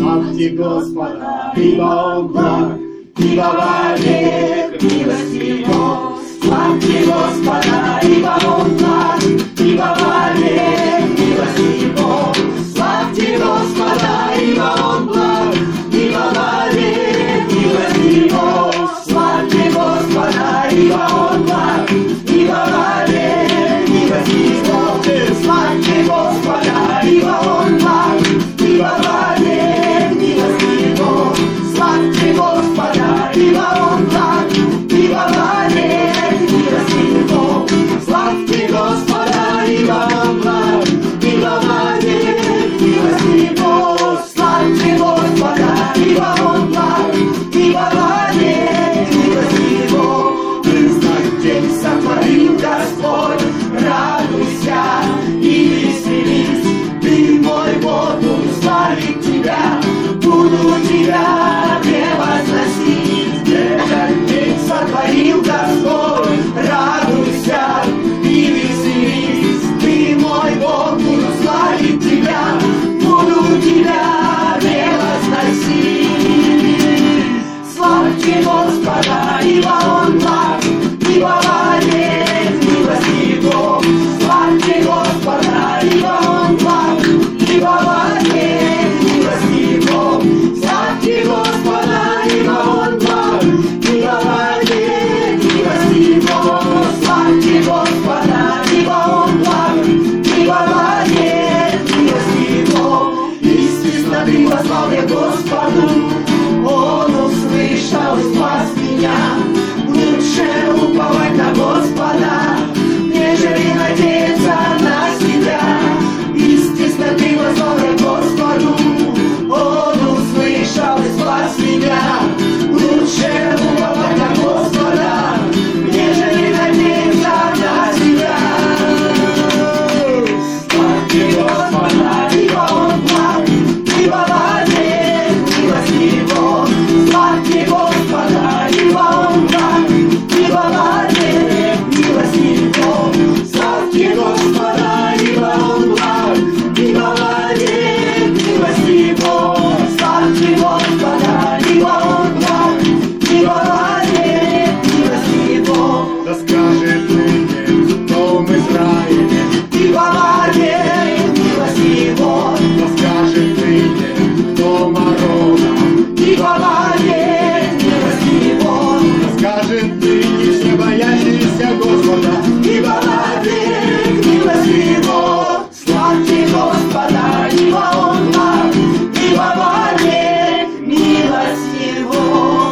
Славьте Господа, ибо Он благ, ибо во век милость Его. Славьте Господа, всем сотворил Господь. Радуйся и веселись, ты мой Бог, буду славит тебя, буду тебя Господу, Он услышал и спас меня. Again.